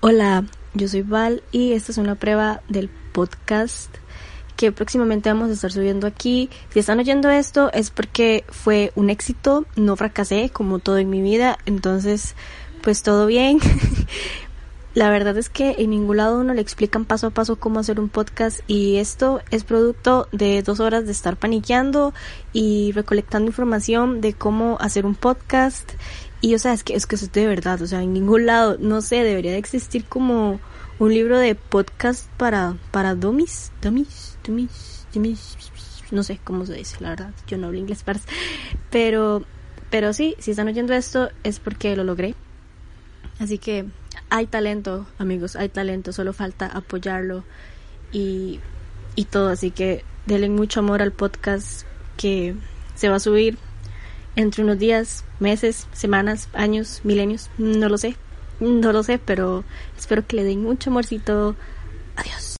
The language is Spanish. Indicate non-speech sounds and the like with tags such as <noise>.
Hola, yo soy Val y esta es una prueba del podcast que próximamente vamos a estar subiendo aquí. Si están oyendo esto es porque fue un éxito, no fracasé como todo en mi vida, entonces pues todo bien. <laughs> La verdad es que en ningún lado uno le explican paso a paso cómo hacer un podcast y esto es producto de dos horas de estar paniqueando y recolectando información de cómo hacer un podcast y o sea, es que es que es de verdad, o sea, en ningún lado, no sé, debería de existir como un libro de podcast para para dummies, dummies, dummies, dummies, no sé cómo se dice, la verdad, yo no hablo inglés, <laughs> pero pero sí, si están oyendo esto es porque lo logré. Así que hay talento, amigos, hay talento, solo falta apoyarlo y y todo, así que denle mucho amor al podcast que se va a subir entre unos días, meses, semanas, años, milenios, no lo sé, no lo sé, pero espero que le den mucho amorcito